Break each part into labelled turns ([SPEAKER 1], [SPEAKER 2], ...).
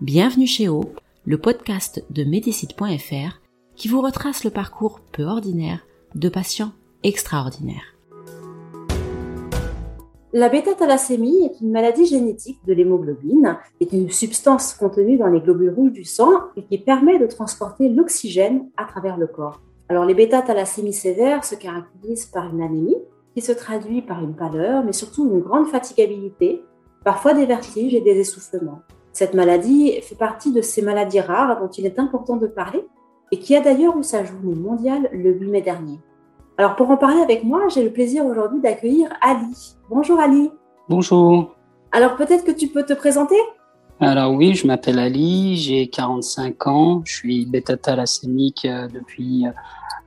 [SPEAKER 1] Bienvenue chez O, le podcast de Médicite.fr qui vous retrace le parcours peu ordinaire de patients extraordinaires.
[SPEAKER 2] La bêta-thalassémie est une maladie génétique de l'hémoglobine, est une substance contenue dans les globules rouges du sang et qui permet de transporter l'oxygène à travers le corps. Alors les bêta-thalassémies sévères se caractérisent par une anémie qui se traduit par une pâleur, mais surtout une grande fatigabilité, parfois des vertiges et des essoufflements. Cette maladie fait partie de ces maladies rares dont il est important de parler et qui a d'ailleurs eu sa journée mondiale le 8 mai dernier. Alors pour en parler avec moi, j'ai le plaisir aujourd'hui d'accueillir Ali. Bonjour Ali.
[SPEAKER 3] Bonjour.
[SPEAKER 2] Alors peut-être que tu peux te présenter?
[SPEAKER 3] Alors oui, je m'appelle Ali, j'ai 45 ans, je suis bêta-thalassémique euh, depuis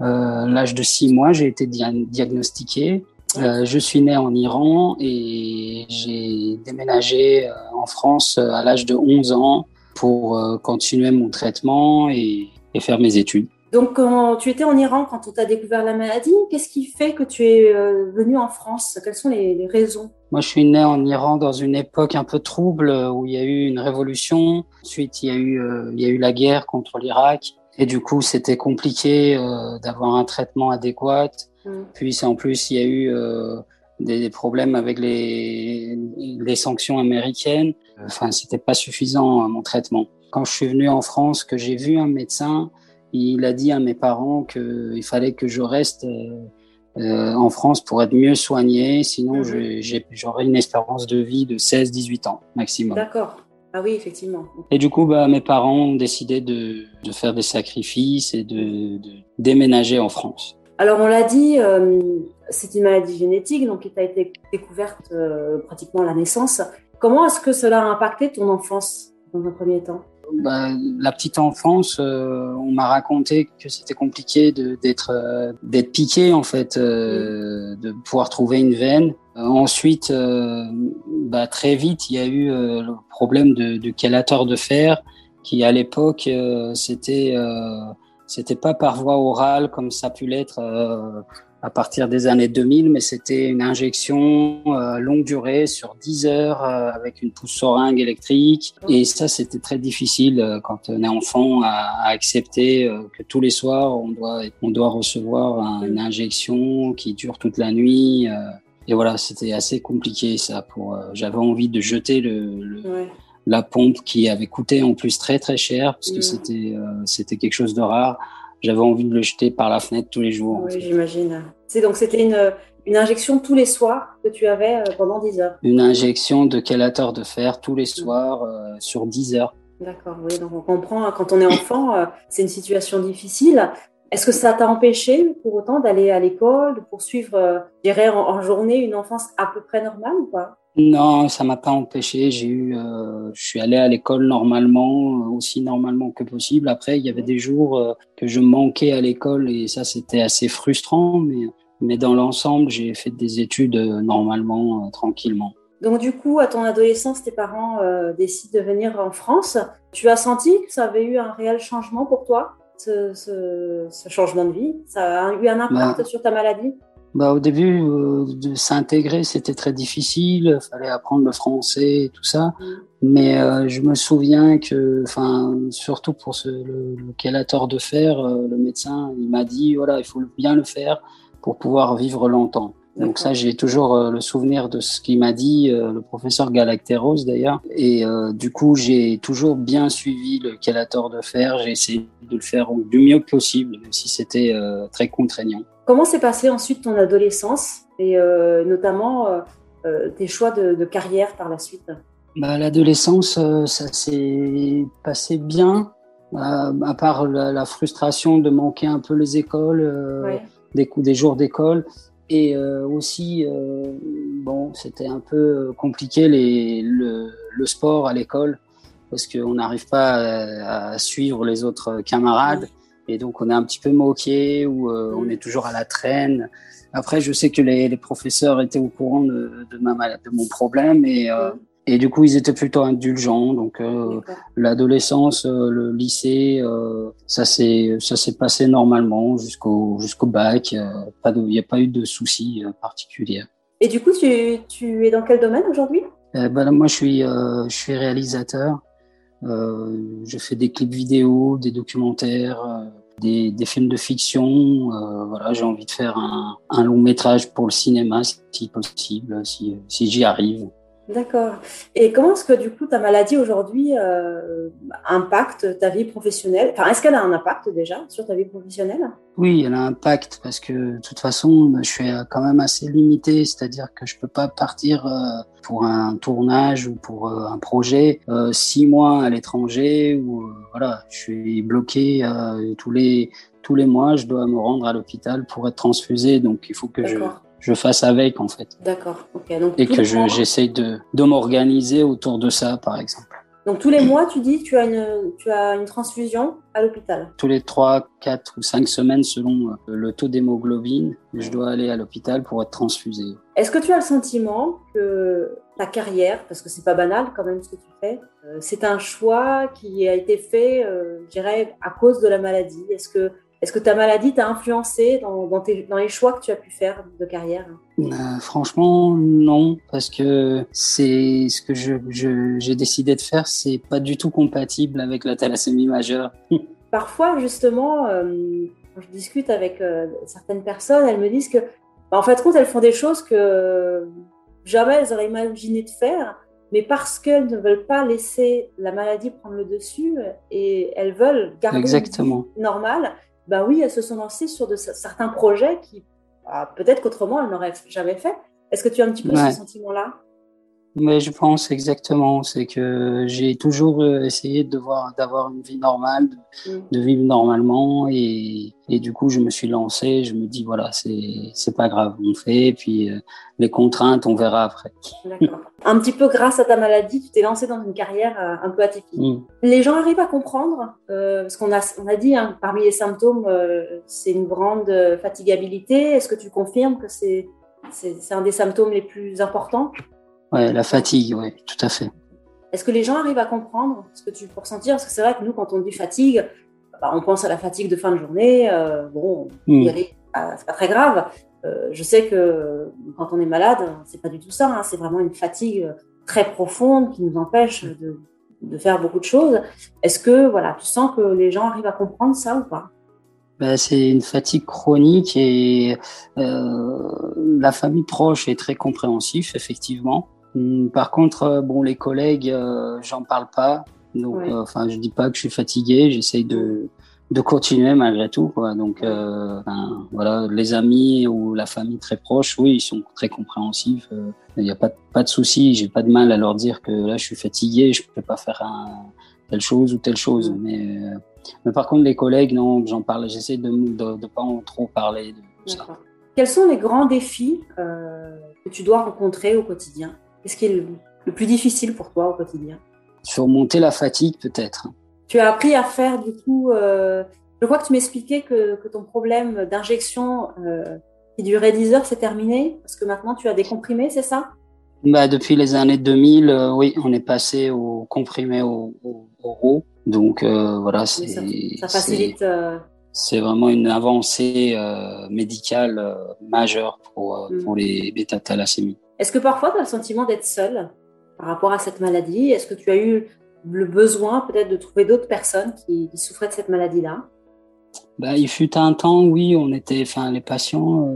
[SPEAKER 3] euh, l'âge de 6 mois, j'ai été diagnostiqué. Euh, je suis né en Iran et j'ai déménagé euh, en France euh, à l'âge de 11 ans pour continuer mon traitement et, faire mes études.
[SPEAKER 2] Donc, quand tu étais en Iran quand on t'a découvert la maladie, qu'est-ce qui fait que tu es venu en France? Quelles sont les, raisons?
[SPEAKER 3] Moi, je suis né en Iran dans une époque un peu trouble où il y a eu une révolution. Ensuite, il y a eu, il y a eu la guerre contre l'Irak. Et du coup, c'était compliqué d'avoir un traitement adéquat. Mm. Puis en plus, il y a eu euh, des, problèmes avec les, les sanctions américaines. Enfin, c'était pas suffisant à mon traitement. Quand je suis venu en France, que j'ai vu un médecin, il a dit à mes parents qu'il fallait que je reste euh, euh, en France pour être mieux soigné, sinon mm-hmm. j'aurais une espérance de vie de 16-18 ans maximum.
[SPEAKER 2] D'accord. Ah oui, effectivement.
[SPEAKER 3] Et du coup, bah, mes parents ont décidé de, de faire des sacrifices et de, de déménager en France.
[SPEAKER 2] Alors, on l'a dit, euh, c'est une maladie génétique, donc qui a été découverte euh, pratiquement à la naissance. Comment est-ce que cela a impacté ton enfance dans un premier temps?
[SPEAKER 3] Bah, la petite enfance, euh, on m'a raconté que c'était compliqué d'être d'être piqué en fait, de pouvoir trouver une veine. ensuite, bah, très vite, il y a eu le problème de, de calateur de fer, qui à l'époque c'était c'était pas par voie orale comme ça a pu l'être euh, à partir des années 2000, mais c'était une injection euh, longue durée sur 10 heures euh, avec une pousse seringue électrique. Et ça, c'était très difficile euh, quand on est enfant à, à accepter que tous les soirs, on doit, on doit recevoir une injection qui dure toute la nuit. et voilà, c'était assez compliqué ça. Pour, j'avais envie de jeter le, le la pompe qui avait coûté en plus très très cher parce que c'était euh, c'était quelque chose de rare. J'avais envie de le jeter par la fenêtre tous les jours.
[SPEAKER 2] Oui, j'imagine. C'est donc c'était une, une injection tous les soirs que tu avais euh, pendant 10 heures.
[SPEAKER 3] Une injection de chélateur de fer tous les soirs euh, sur 10 heures.
[SPEAKER 2] D'accord, oui, donc on comprend, hein, quand on est enfant, c'est une situation difficile. Est-ce que ça t'a empêché pour autant d'aller à l'école, de poursuivre, je dirais, en, en, journée une enfance à peu près normale ou pas?
[SPEAKER 3] Non, ça m'a pas empêché. J'ai eu, euh, je suis allé à l'école normalement, euh, aussi normalement que possible. Après, il y avait des jours euh, que je manquais à l'école et ça, c'était assez frustrant. Mais, mais dans l'ensemble, j'ai fait des études normalement, tranquillement.
[SPEAKER 2] Donc du coup, à ton adolescence, tes parents décident de venir en France. Tu as senti que ça avait eu un réel changement pour toi, ce, ce, ce changement de vie? Ça a eu un impact bah, sur ta maladie?
[SPEAKER 3] Bah, au début, euh, de s'intégrer, c'était très difficile. Il fallait apprendre le français et tout ça. Mais euh, je me souviens que, enfin, surtout pour ce, le, le de fer, euh, le médecin, il m'a dit, voilà, il faut bien le faire pour pouvoir vivre longtemps. Donc ça, j'ai toujours le souvenir de ce qu'il m'a dit, le professeur Galacteros d'ailleurs. Et du coup, j'ai toujours bien suivi le chélateur de fer. J'ai essayé de le faire du mieux possible, même si c'était très contraignant.
[SPEAKER 2] Comment s'est passée ensuite ton adolescence et euh, notamment euh, euh, tes choix de, carrière par la suite?
[SPEAKER 3] Bah, L'adolescence, ça s'est passé bien, à part la, frustration de manquer un peu les écoles, des, des jours d'école. Et aussi, bon, c'était un peu compliqué les, le, le sport à l'école. parce qu'on n'arrive pas à, suivre les autres camarades. Et donc, on est un petit peu moqué ou euh, on est toujours à la traîne. Après, je sais que les, les professeurs étaient au courant de, de, ma, de mon problème et, euh, et du coup, ils étaient plutôt indulgents. Donc, euh, l'adolescence, le lycée, ça s'est ça s'est passé normalement jusqu'au jusqu'au bac. il n'y a pas eu de soucis particuliers.
[SPEAKER 2] Et du coup, tu, tu es dans quel domaine aujourd'hui?
[SPEAKER 3] Ben, Moi, je suis, je suis réalisateur. Je fais des clips vidéo, des documentaires, des, des, films de fiction. voilà, j'ai envie de faire un, un, long métrage pour le cinéma, si possible, si, si j'y arrive.
[SPEAKER 2] D'accord. Et comment est-ce que du coup ta maladie aujourd'hui euh, impacte ta vie professionnelle? Enfin, est-ce qu'elle a un impact déjà sur ta vie professionnelle?
[SPEAKER 3] Oui, elle a un impact parce que de toute façon, je suis quand même assez limité, c'est-à-dire que je peux pas partir euh, pour un tournage ou pour euh, un projet six mois à l'étranger ou voilà, je suis bloqué tous les tous les mois, je dois me rendre à l'hôpital pour être transfusé, donc il faut que je je fasse avec en fait.
[SPEAKER 2] D'accord.
[SPEAKER 3] et que j'essaye de, de m'organiser autour de ça, par exemple.
[SPEAKER 2] Donc tous les mois, tu dis, tu as une, tu as une transfusion à l'hôpital
[SPEAKER 3] Tous les 3, 4 ou 5 semaines selon euh, le taux d'hémoglobine, je dois aller à l'hôpital pour être transfusé.
[SPEAKER 2] Est-ce que tu as le sentiment que ta carrière, parce que c'est pas banal quand même ce que tu fais, euh, c'est un choix qui a été fait, euh, je dirais, à cause de la maladie? Est-ce que est-ce que ta maladie t'a influencé dans, dans, dans, les choix que tu as pu faire de carrière?
[SPEAKER 3] Euh, Franchement, non, parce que c'est ce que j'ai je, décidé de faire, c'est pas du tout compatible avec la thalassémie majeure.
[SPEAKER 2] Parfois, justement, euh, quand je discute avec euh, certaines personnes, elles me disent que, bah, en fait, compte, elles font des choses que jamais elles auraient imaginé de faire, mais parce qu'elles ne veulent pas laisser la maladie prendre le dessus et elles veulent garder
[SPEAKER 3] Exactement.
[SPEAKER 2] une bah oui, elles se sont lancées sur de, certains projets qui, bah, peut-être qu'autrement, elles n'auraient jamais fait. Est-ce que tu as un petit peu ce sentiment-là?
[SPEAKER 3] Mais je pense exactement, c'est que j'ai toujours euh, essayé de voir, d'avoir une vie normale, de, mm. vivre normalement, et, et, du coup je me suis lancé. Je me dis voilà, c'est c'est pas grave, on fait, et puis euh, les contraintes, on verra après.
[SPEAKER 2] D'accord. un petit peu grâce à ta maladie, tu t'es lancé dans une carrière euh, un peu atypique. Mm. Les gens arrivent à comprendre, euh, parce qu'on a on a dit hein, parmi les symptômes, c'est une grande fatigabilité. Est-ce que tu confirmes que c'est c'est un des symptômes les plus importants?
[SPEAKER 3] Ouais, la fatigue, oui, tout à fait.
[SPEAKER 2] Est-ce que les gens arrivent à comprendre ce que tu peux ressentir? Parce que c'est vrai que nous, quand on dit fatigue, bah, on pense à la fatigue de fin de journée. Euh, bon, mm. y aller, c'est pas très grave. Euh, je sais que quand on est malade, c'est pas du tout ça. Hein, c'est vraiment une fatigue très profonde qui nous empêche de, de faire beaucoup de choses. Est-ce que voilà, tu sens que les gens arrivent à comprendre ça ou pas?
[SPEAKER 3] Ben, c'est une fatigue chronique et euh, la famille proche est très compréhensif, effectivement. Hum, par contre, euh, bon, les collègues, euh, j'en parle pas. Donc, euh, enfin, je dis pas que je suis fatigué. J'essaye de de continuer malgré tout. Quoi. Donc, euh, ben, voilà, les amis ou la famille très proche, oui, ils sont très compréhensifs. Il n'y a pas pas de souci. J'ai pas de mal à leur dire que là, je suis fatigué, je peux pas faire un, telle chose ou telle chose. Mais mais par contre, les collègues, non, j'en parle. J'essaie de ne pas en trop parler de ça.
[SPEAKER 2] Quels sont les grands défis que tu dois rencontrer au quotidien? Qu'est-ce qui est le, plus difficile pour toi au quotidien?
[SPEAKER 3] Surmonter la fatigue, peut-être.
[SPEAKER 2] Tu as appris à faire, du coup, euh, je crois que tu m'expliquais que, que, ton problème d'injection euh, qui durait 10 heures, c'est terminé Parce que maintenant, tu as des comprimés, c'est ça?
[SPEAKER 3] Bah, Depuis les années 2000, euh, oui, on est passé au comprimé au, au, au Donc, voilà, c'est.
[SPEAKER 2] Ça, facilite.
[SPEAKER 3] C'est vraiment une avancée euh, médicale euh, majeure pour, euh, mm. pour les bêta-thalassémies.
[SPEAKER 2] Est-ce que parfois tu as le sentiment d'être seul par rapport à cette maladie? Est-ce que tu as eu le besoin peut-être de trouver d'autres personnes qui, qui, souffraient de cette maladie-là?
[SPEAKER 3] Bah, Il fut un temps, oui, on était, enfin, les patients,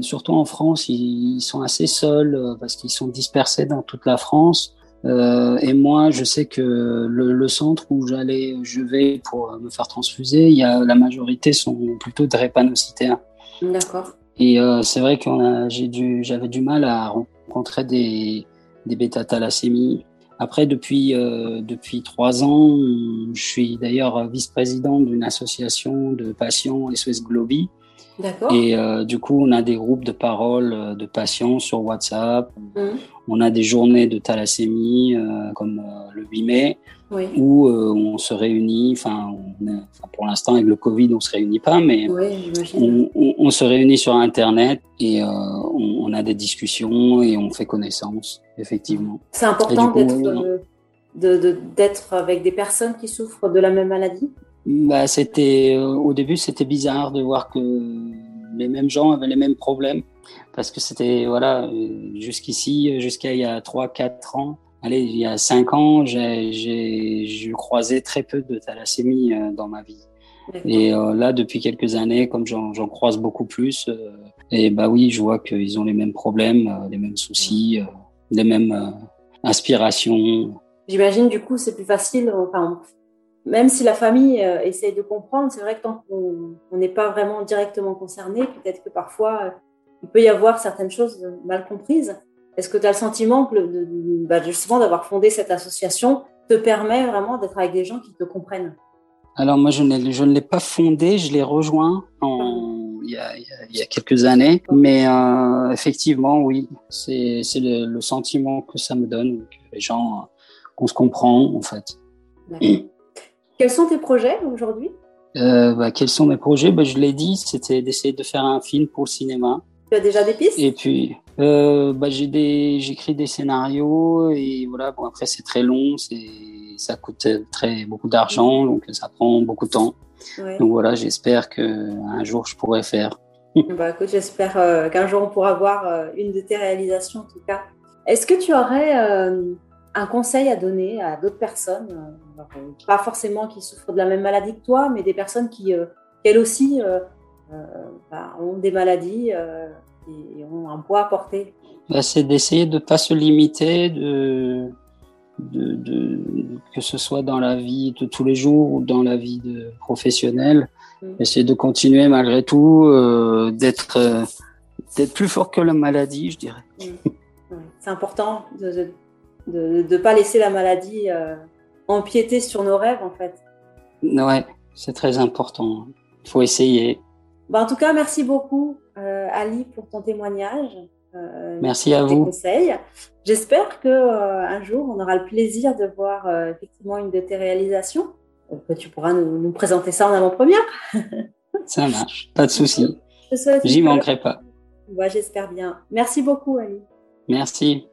[SPEAKER 3] surtout en France, ils, ils sont assez seuls parce qu'ils sont dispersés dans toute la France. Euh, et moi, je sais que le, le centre où j'allais, je vais pour me faire transfuser, il y a la majorité sont plutôt drépanocytaires.
[SPEAKER 2] D'accord.
[SPEAKER 3] Et euh, c'est vrai que j'avais du mal à rencontrer des, des bêta-thalassémies. Après, depuis euh, depuis trois ans, je suis d'ailleurs vice-président d'une association de patients SOS Globi. Et euh, du coup, on a des groupes de parole euh, de patients sur WhatsApp.
[SPEAKER 2] Mhm.
[SPEAKER 3] On a des journées de thalassémie euh, comme euh, le 8 mai
[SPEAKER 2] Oui.
[SPEAKER 3] où on se réunit. Enfin, pour l'instant avec le Covid, on se réunit pas, mais
[SPEAKER 2] Oui,
[SPEAKER 3] on, on- on se réunit sur Internet et on, on a des discussions et on fait connaissance, effectivement.
[SPEAKER 2] C'est important de- de- d'être avec des personnes qui souffrent de la même maladie?
[SPEAKER 3] Bah, c'était euh, au début, c'était bizarre de voir que les mêmes gens avaient les mêmes problèmes parce que c'était voilà euh, jusqu'ici, jusqu'à il y a trois, quatre ans. Allez, il y a cinq ans, j'ai j'ai j'ai croisé très peu de thalassémie euh, dans ma vie. Et euh, là, depuis quelques années, comme j'en croise beaucoup plus, euh, et bah oui, je vois qu'ils ont les mêmes problèmes, euh, les mêmes soucis, les mêmes aspirations.
[SPEAKER 2] J'imagine du coup c'est plus facile. Enfin, même si la famille euh, essaye de comprendre, c'est vrai que tant qu'on on n'est pas vraiment directement concerné, peut-être que parfois euh, il peut y avoir certaines choses mal comprises. Est-ce que tu as le sentiment que le- de- de- bah, justement d'avoir fondé cette association te permet vraiment d'être avec des gens qui te comprennent?
[SPEAKER 3] Alors moi, je, je ne l'ai pas fondé, je l'ai rejoint en, il, y a, il, y a, quelques années. Mais euh, effectivement, oui, c'est le, le sentiment que ça me donne, que les gens, euh, qu'on se comprend en fait.
[SPEAKER 2] D'accord. Quels sont tes projets aujourd'hui?
[SPEAKER 3] Euh, bah, quels sont mes projets? Bah, Je l'ai dit, c'était d'essayer de faire un film pour le cinéma.
[SPEAKER 2] Tu as déjà des pistes?
[SPEAKER 3] Et puis, euh, bah, j'ai des, j'écris des scénarios et voilà. Bon, après, c'est très long, c'est, ça coûte très beaucoup d'argent, donc ça prend beaucoup de temps.
[SPEAKER 2] Ouais.
[SPEAKER 3] Donc voilà, j'espère que un jour je pourrai faire.
[SPEAKER 2] Bah, écoute, j'espère euh, qu'un jour on pourra voir euh, une de tes réalisations en tout cas. Est-ce que tu aurais un conseil à donner à d'autres personnes, euh, alors, euh, pas forcément qui souffrent de la même maladie que toi, mais des personnes qui, euh, elles aussi, euh, bah, ont des maladies et, et ont un poids à porter
[SPEAKER 3] Bah, c'est d'essayer de pas se limiter, de, de, de, que ce soit dans la vie de tous les jours ou dans la vie de professionnelle,
[SPEAKER 2] Mm.
[SPEAKER 3] essayer de continuer malgré tout, d'être plus fort que la maladie, je dirais.
[SPEAKER 2] Ouais. C'est important de ne de, de pas laisser la maladie euh, empiéter sur nos rêves en fait.
[SPEAKER 3] Ouais, c'est très important. Il faut essayer.
[SPEAKER 2] Bah, en tout cas, merci beaucoup euh, Ali pour ton témoignage. euh,
[SPEAKER 3] Merci à
[SPEAKER 2] tes
[SPEAKER 3] vous.
[SPEAKER 2] conseils. J'espère que un jour on aura le plaisir de voir effectivement une de tes réalisations. Que tu pourras nous, nous présenter ça en avant-première.
[SPEAKER 3] Ça marche, pas de souci. J'y manquerai pas.
[SPEAKER 2] J'espère bien. Merci beaucoup Ali.
[SPEAKER 3] Merci.